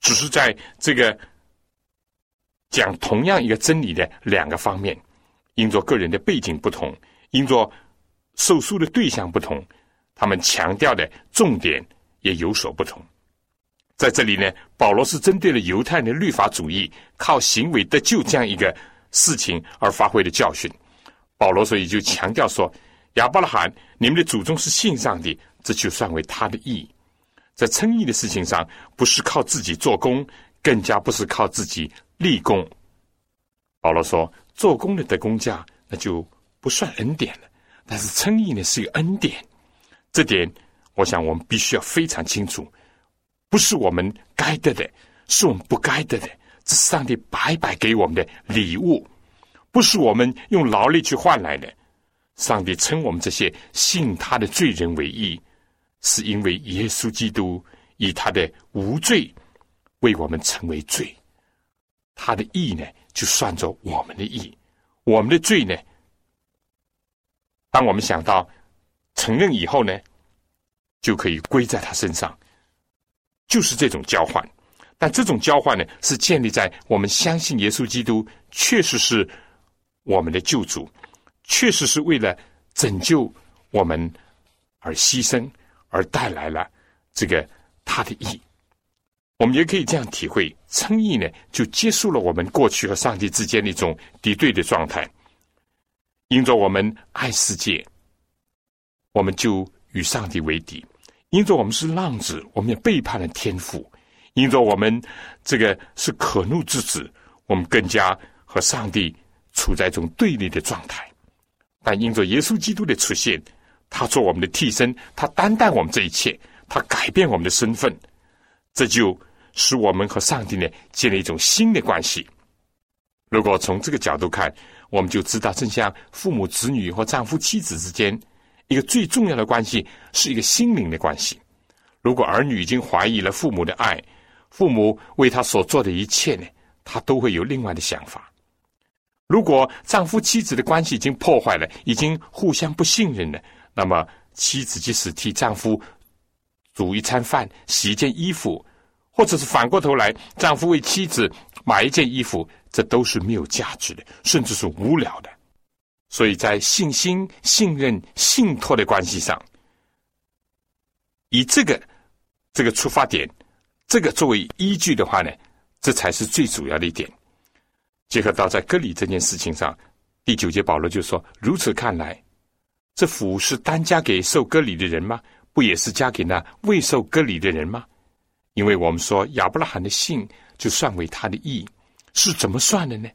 只是在这个讲同样一个真理的两个方面。因着个人的背景不同，因着受诉的对象不同，他们强调的重点也有所不同。在这里呢，保罗是针对了犹太人的律法主义靠行为得救这样一个事情而发挥的教训。保罗所以就强调说：“亚伯拉罕，你们的祖宗是信上帝，这就算为他的义。在称义的事情上，不是靠自己做工，更加不是靠自己立功。”保罗说。做工的得工价，那就不算恩典了。但是称义呢，是一个恩典。这点，我想我们必须要非常清楚，不是我们该得的，是我们不该得的。这是上帝白白给我们的礼物，不是我们用劳力去换来的。上帝称我们这些信他的罪人为义，是因为耶稣基督以他的无罪为我们成为罪，他的义呢？就算作我们的义，我们的罪呢？当我们想到承认以后呢，就可以归在他身上，就是这种交换。但这种交换呢，是建立在我们相信耶稣基督确实是我们的救主，确实是为了拯救我们而牺牲，而带来了这个他的义。我们也可以这样体会，称义呢，就结束了我们过去和上帝之间的一种敌对的状态。因着我们爱世界，我们就与上帝为敌；因着我们是浪子，我们也背叛了天父；因着我们这个是可怒之子，我们更加和上帝处在一种对立的状态。但因着耶稣基督的出现，他做我们的替身，他担待我们这一切，他改变我们的身份。这就使我们和上帝呢建立一种新的关系。如果从这个角度看，我们就知道，正像父母子女或丈夫妻子之间，一个最重要的关系是一个心灵的关系。如果儿女已经怀疑了父母的爱，父母为他所做的一切呢，他都会有另外的想法。如果丈夫妻子的关系已经破坏了，已经互相不信任了，那么妻子即使替丈夫。煮一餐饭，洗一件衣服，或者是反过头来，丈夫为妻子买一件衣服，这都是没有价值的，甚至是无聊的。所以在信心、信任、信托的关系上，以这个这个出发点，这个作为依据的话呢，这才是最主要的一点。结合到在割礼这件事情上，第九节保罗就说：如此看来，这福是单加给受割礼的人吗？不也是加给那未受割礼的人吗？因为我们说亚伯拉罕的信就算为他的义，是怎么算的呢？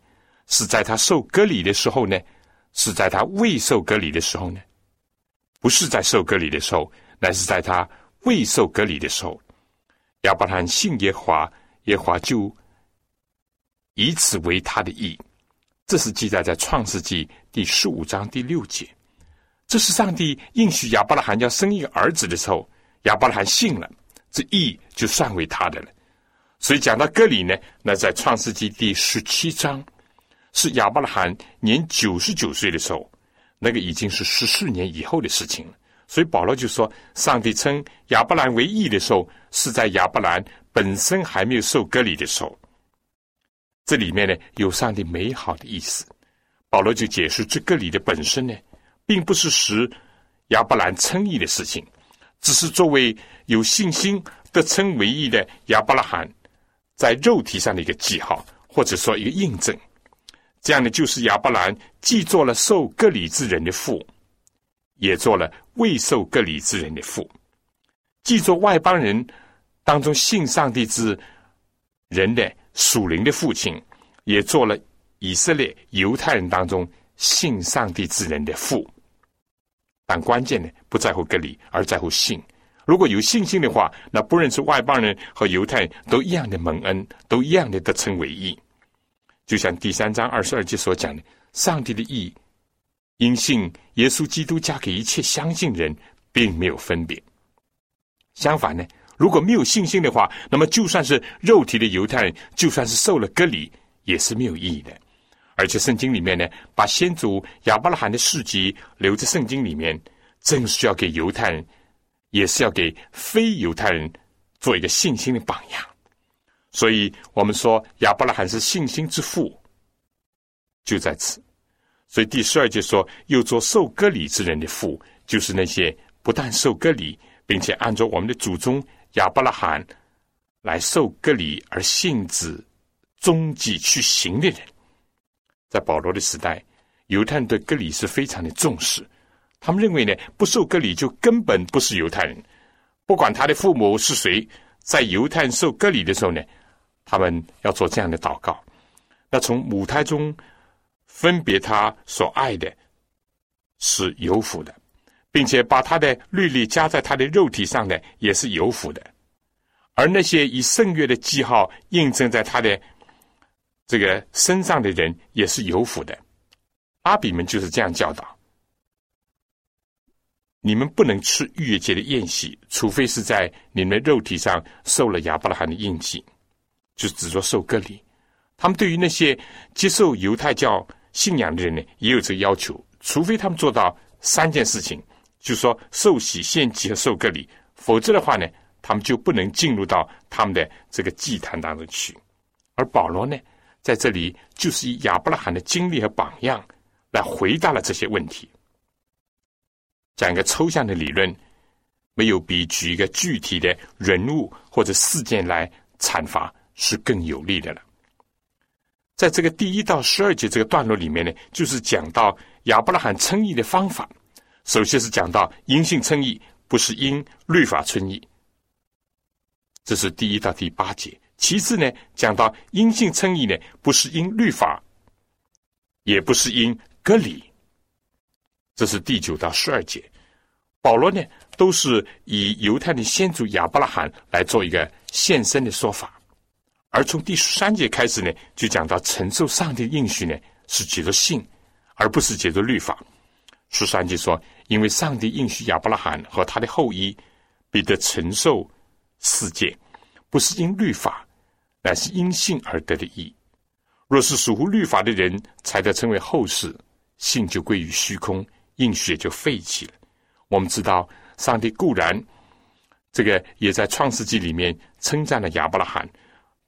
是在他受割礼的时候呢？是在他未受隔离的时候呢？不是在受隔离的时候，乃是在他未受隔离的时候。亚伯拉罕信耶华，耶华就以此为他的义。这是记载在创世纪第十五章第六节。这是上帝应许亚伯拉罕要生一个儿子的时候，亚伯拉罕信了，这义就算为他的了。所以讲到割礼呢，那在创世纪第十七章，是亚伯拉罕年九十九岁的时候，那个已经是十四年以后的事情了。所以保罗就说，上帝称亚伯兰为义的时候，是在亚伯兰本身还没有受割礼的时候。这里面呢有上帝美好的意思。保罗就解释，这割礼的本身呢，并不是使亚伯兰称义的事情，只是作为有信心得称为义的亚伯拉罕在肉体上的一个记号，或者说一个印证。这样呢，就是亚伯兰既做了受割礼之人的父。也做了未受割礼之人的父，既做外邦人当中信上帝之人的属灵的父亲，也做了以色列犹太人当中信上帝之人的父。但关键呢，不在乎割礼，而在乎信。如果有信心的话，那不论是外邦人和犹太人都一样的蒙恩，都一样的得称为义。就像第三章二十二节所讲的，上帝的义。因信耶稣基督加给一切相信人，并没有分别。相反呢，如果没有信心的话，那么就算是肉体的犹太人，就算是受了割礼，也是没有意义的。而且圣经里面呢，把先祖亚伯拉罕的事迹留在圣经里面，正是要给犹太人，也是要给非犹太人做一个信心的榜样。所以我们说亚伯拉罕是信心之父，就在此。所以第十二节说，又做受割礼之人的父，就是那些不但受割礼，并且按照我们的祖宗亚伯拉罕来受割礼而信子终极去行的人。在保罗的时代，犹太人对割礼是非常的重视，他们认为呢，不受割礼就根本不是犹太人，不管他的父母是谁，在犹太人受割礼的时候呢，他们要做这样的祷告。那从母胎中。分别他所爱的，是有福的，并且把他的律例加在他的肉体上的，也是有福的。而那些以圣约的记号印证在他的这个身上的人，也是有福的。阿比们就是这样教导：你们不能吃逾越节的宴席，除非是在你们肉体上受了亚伯拉罕的印记，就是指着受割礼。他们对于那些接受犹太教。信仰的人呢，也有这个要求，除非他们做到三件事情，就是说受洗、献祭和受割礼，否则的话呢，他们就不能进入到他们的这个祭坛当中去。而保罗呢，在这里就是以亚伯拉罕的经历和榜样来回答了这些问题。讲一个抽象的理论，没有比举一个具体的人物或者事件来阐发是更有利的了。在这个第一到十二节这个段落里面呢，就是讲到亚伯拉罕称义的方法。首先是讲到因信称义，不是因律法称义，这是第一到第八节。其次呢，讲到因信称义呢，不是因律法，也不是因割礼，这是第九到十二节。保罗呢，都是以犹太的先祖亚伯拉罕来做一个现身的说法。而从第十三节开始呢，就讲到承受上帝应许呢，是解着信，而不是解着律法。十三节说，因为上帝应许亚伯拉罕和他的后裔必得承受世界，不是因律法，乃是因信而得的义。若是属乎律法的人才得称为后世，信就归于虚空，应许也就废弃了。我们知道，上帝固然这个也在创世纪里面称赞了亚伯拉罕。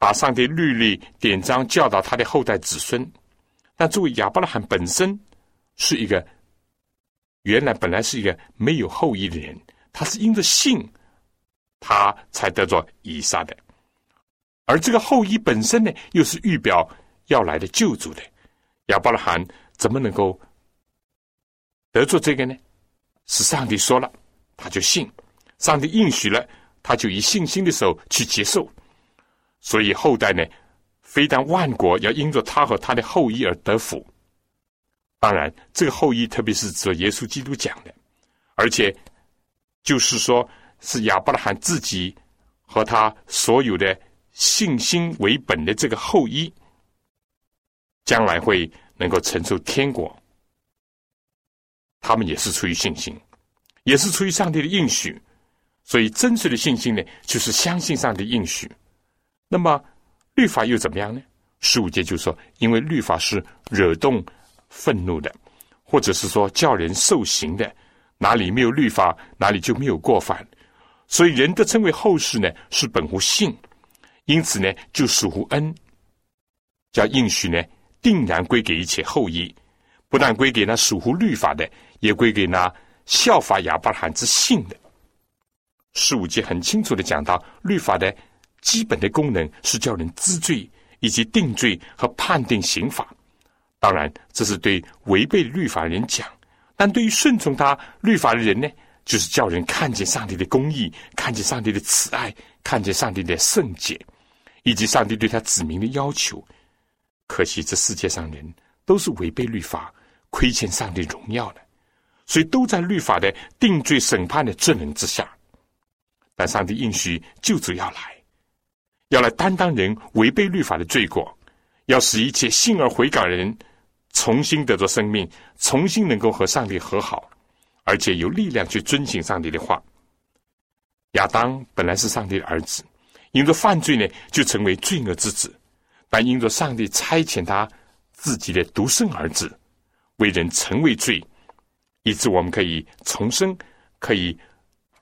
把上帝律例典章教导他的后代子孙，但作为亚伯拉罕本身是一个原来本来是一个没有后裔的人，他是因着信，他才得着以撒的。而这个后裔本身呢，又是预表要来的救主的。亚伯拉罕怎么能够得着这个呢？是上帝说了，他就信；上帝应许了，他就以信心的手去接受。所以后代呢，非但万国要因着他和他的后裔而得福，当然这个后裔特别是指耶稣基督讲的，而且就是说是亚伯拉罕自己和他所有的信心为本的这个后裔，将来会能够承受天国，他们也是出于信心，也是出于上帝的应许。所以，真实的信心呢，就是相信上帝应许。那么，律法又怎么样呢？十五节就说，因为律法是惹动愤怒的，或者是说叫人受刑的。哪里没有律法，哪里就没有过犯。所以，人的称为后世呢，是本乎信，因此呢，就属乎恩。叫应许呢，定然归给一切后裔，不但归给那属乎律法的，也归给那效法亚伯罕之信的。十五节很清楚的讲到，律法的基本的功能是叫人知罪，以及定罪和判定刑法。当然，这是对违背律法的人讲；但对于顺从他律法的人呢，就是叫人看见上帝的公义，看见上帝的慈爱，看见上帝的圣洁，以及上帝对他子民的要求。可惜这世界上人都是违背律法，亏欠上帝荣耀的，所以都在律法的定罪审判的罪人之下。但上帝应许救主要来，要来担当人违背律法的罪过，要使一切信而悔改人重新得着生命，重新能够和上帝和好，而且有力量去遵行上帝的话。亚当本来是上帝的儿子，因着犯罪呢，就成为罪恶之子。但因着上帝差遣他自己的独生儿子为人成为罪，以致我们可以重生，可以。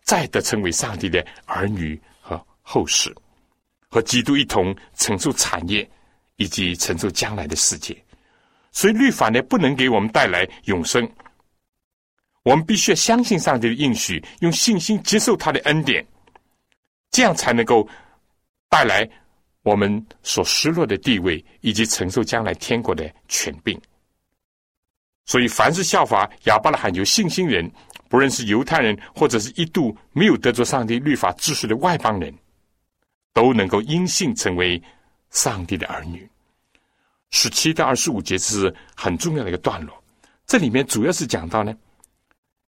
再得成为上帝的儿女和后世，和基督一同承受产业，以及承受将来的世界。所以律法呢，不能给我们带来永生。我们必须要相信上帝的应许，用信心接受他的恩典，这样才能够带来我们所失落的地位，以及承受将来天国的权柄。所以，凡是效法亚伯拉罕有信心人。不论是犹太人，或者是一度没有得着上帝律法知识的外邦人，都能够因信成为上帝的儿女。十七到二十五节是很重要的一个段落，这里面主要是讲到呢，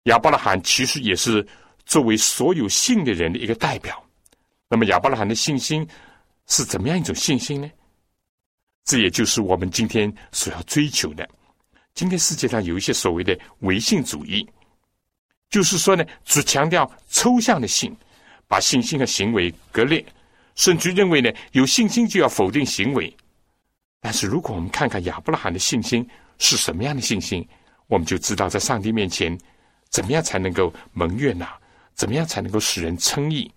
亚伯拉罕其实也是作为所有信的人的一个代表。那么亚伯拉罕的信心是怎么样一种信心呢？这也就是我们今天所要追求的。今天世界上有一些所谓的唯信主义。就是说呢，只强调抽象的信，把信心和行为割裂，甚至认为呢，有信心就要否定行为。但是，如果我们看看亚伯拉罕的信心是什么样的信心，我们就知道在上帝面前，怎么样才能够蒙悦纳，怎么样才能够使人称义。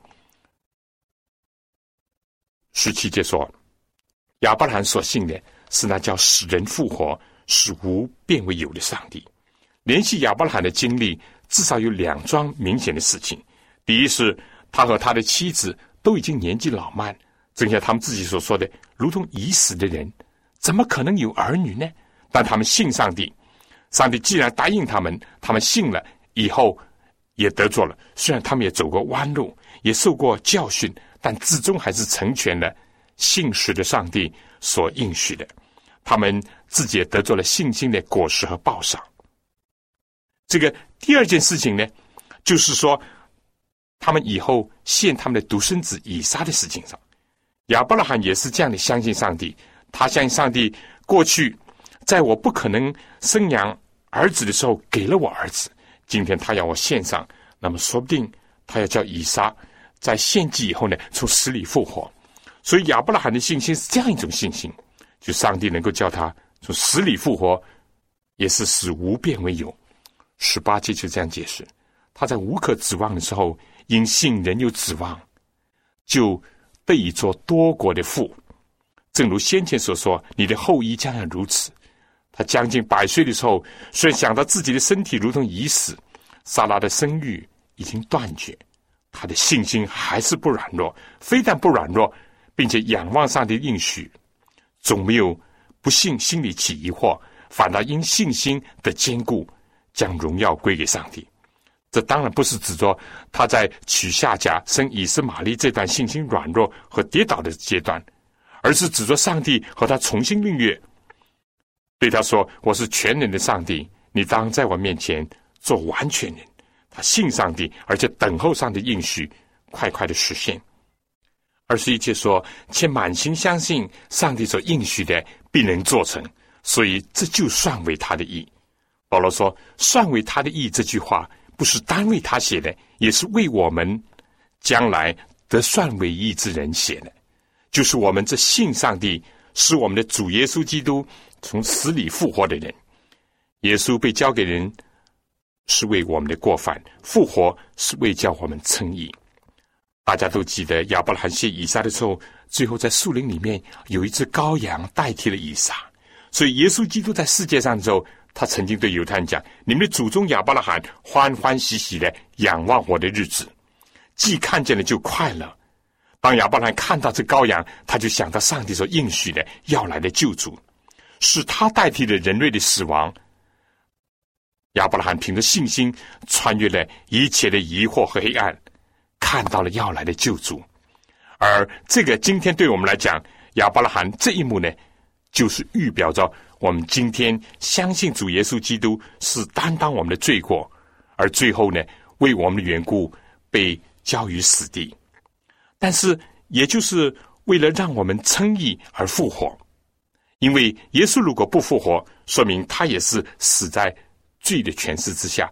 十七节说，亚伯拉罕所信的是那叫使人复活、使无变为有的上帝。联系亚伯拉罕的经历。至少有两桩明显的事情。第一是，他和他的妻子都已经年纪老迈，正像他们自己所说的，如同已死的人，怎么可能有儿女呢？但他们信上帝，上帝既然答应他们，他们信了以后也得做了。虽然他们也走过弯路，也受过教训，但最终还是成全了信实的上帝所应许的。他们自己也得做了信心的果实和报赏。这个第二件事情呢，就是说，他们以后献他们的独生子以撒的事情上，亚伯拉罕也是这样的相信上帝。他相信上帝过去在我不可能生养儿子的时候给了我儿子，今天他要我献上，那么说不定他要叫以撒在献祭以后呢从死里复活。所以亚伯拉罕的信心是这样一种信心，就上帝能够叫他从死里复活，也是使无变为有。十八节就这样解释：他在无可指望的时候，因信仍有指望，就得以做多国的父。正如先前所说，你的后裔将要如此。他将近百岁的时候，虽然想到自己的身体如同已死，萨拉的生育已经断绝，他的信心还是不软弱。非但不软弱，并且仰望上帝应许，总没有不信心里起疑惑，反倒因信心的坚固。将荣耀归给上帝，这当然不是指着他在娶夏甲生以斯玛利这段信心软弱和跌倒的阶段，而是指着上帝和他重新订约，对他说：“我是全能的上帝，你当在我面前做完全人。”他信上帝，而且等候上帝应许快快的实现。二十一节说：“且满心相信上帝所应许的必能做成。”所以这就算为他的意。保罗说：“算为他的意。”这句话不是单为他写的，也是为我们将来得算为义之人写的。就是我们这信上帝，是我们的主耶稣基督从死里复活的人。耶稣被交给人，是为我们的过犯；复活是为叫我们称义。大家都记得亚伯拉罕写以撒的时候，最后在树林里面有一只羔羊代替了以撒。所以耶稣基督在世界上的时候，他曾经对犹太人讲：“你们的祖宗亚伯拉罕欢欢喜喜的仰望我的日子，既看见了就快乐。”当亚伯拉罕看到这羔羊，他就想到上帝所应许的要来的救主，是他代替了人类的死亡。亚伯拉罕凭着信心穿越了一切的疑惑和黑暗，看到了要来的救主。而这个今天对我们来讲，亚伯拉罕这一幕呢，就是预表着我们今天相信主耶稣基督是担当我们的罪过，而最后呢，为我们的缘故被交于死地。但是，也就是为了让我们称义而复活，因为耶稣如果不复活，说明他也是死在。罪的权势之下，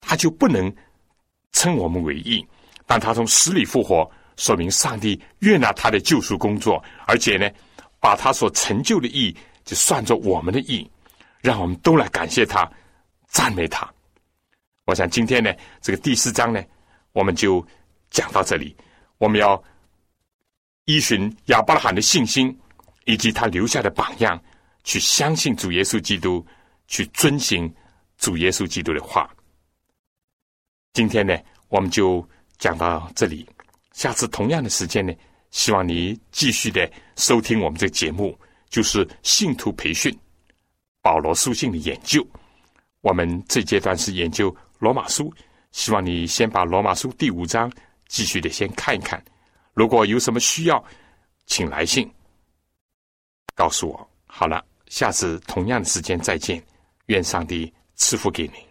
他就不能称我们为义。但他从死里复活，说明上帝悦纳他的救赎工作，而且呢，把他所成就的义就算作我们的义，让我们都来感谢他、赞美他。我想今天呢，这个第四章呢，我们就讲到这里。我们要依循亚伯拉罕的信心，以及他留下的榜样，去相信主耶稣基督，去遵行。主耶稣基督的话，今天呢，我们就讲到这里。下次同样的时间呢，希望你继续的收听我们这个节目，就是信徒培训保罗书信的研究。我们这阶段是研究罗马书，希望你先把罗马书第五章继续的先看一看。如果有什么需要，请来信告诉我。好了，下次同样的时间再见。愿上帝。赐福给你。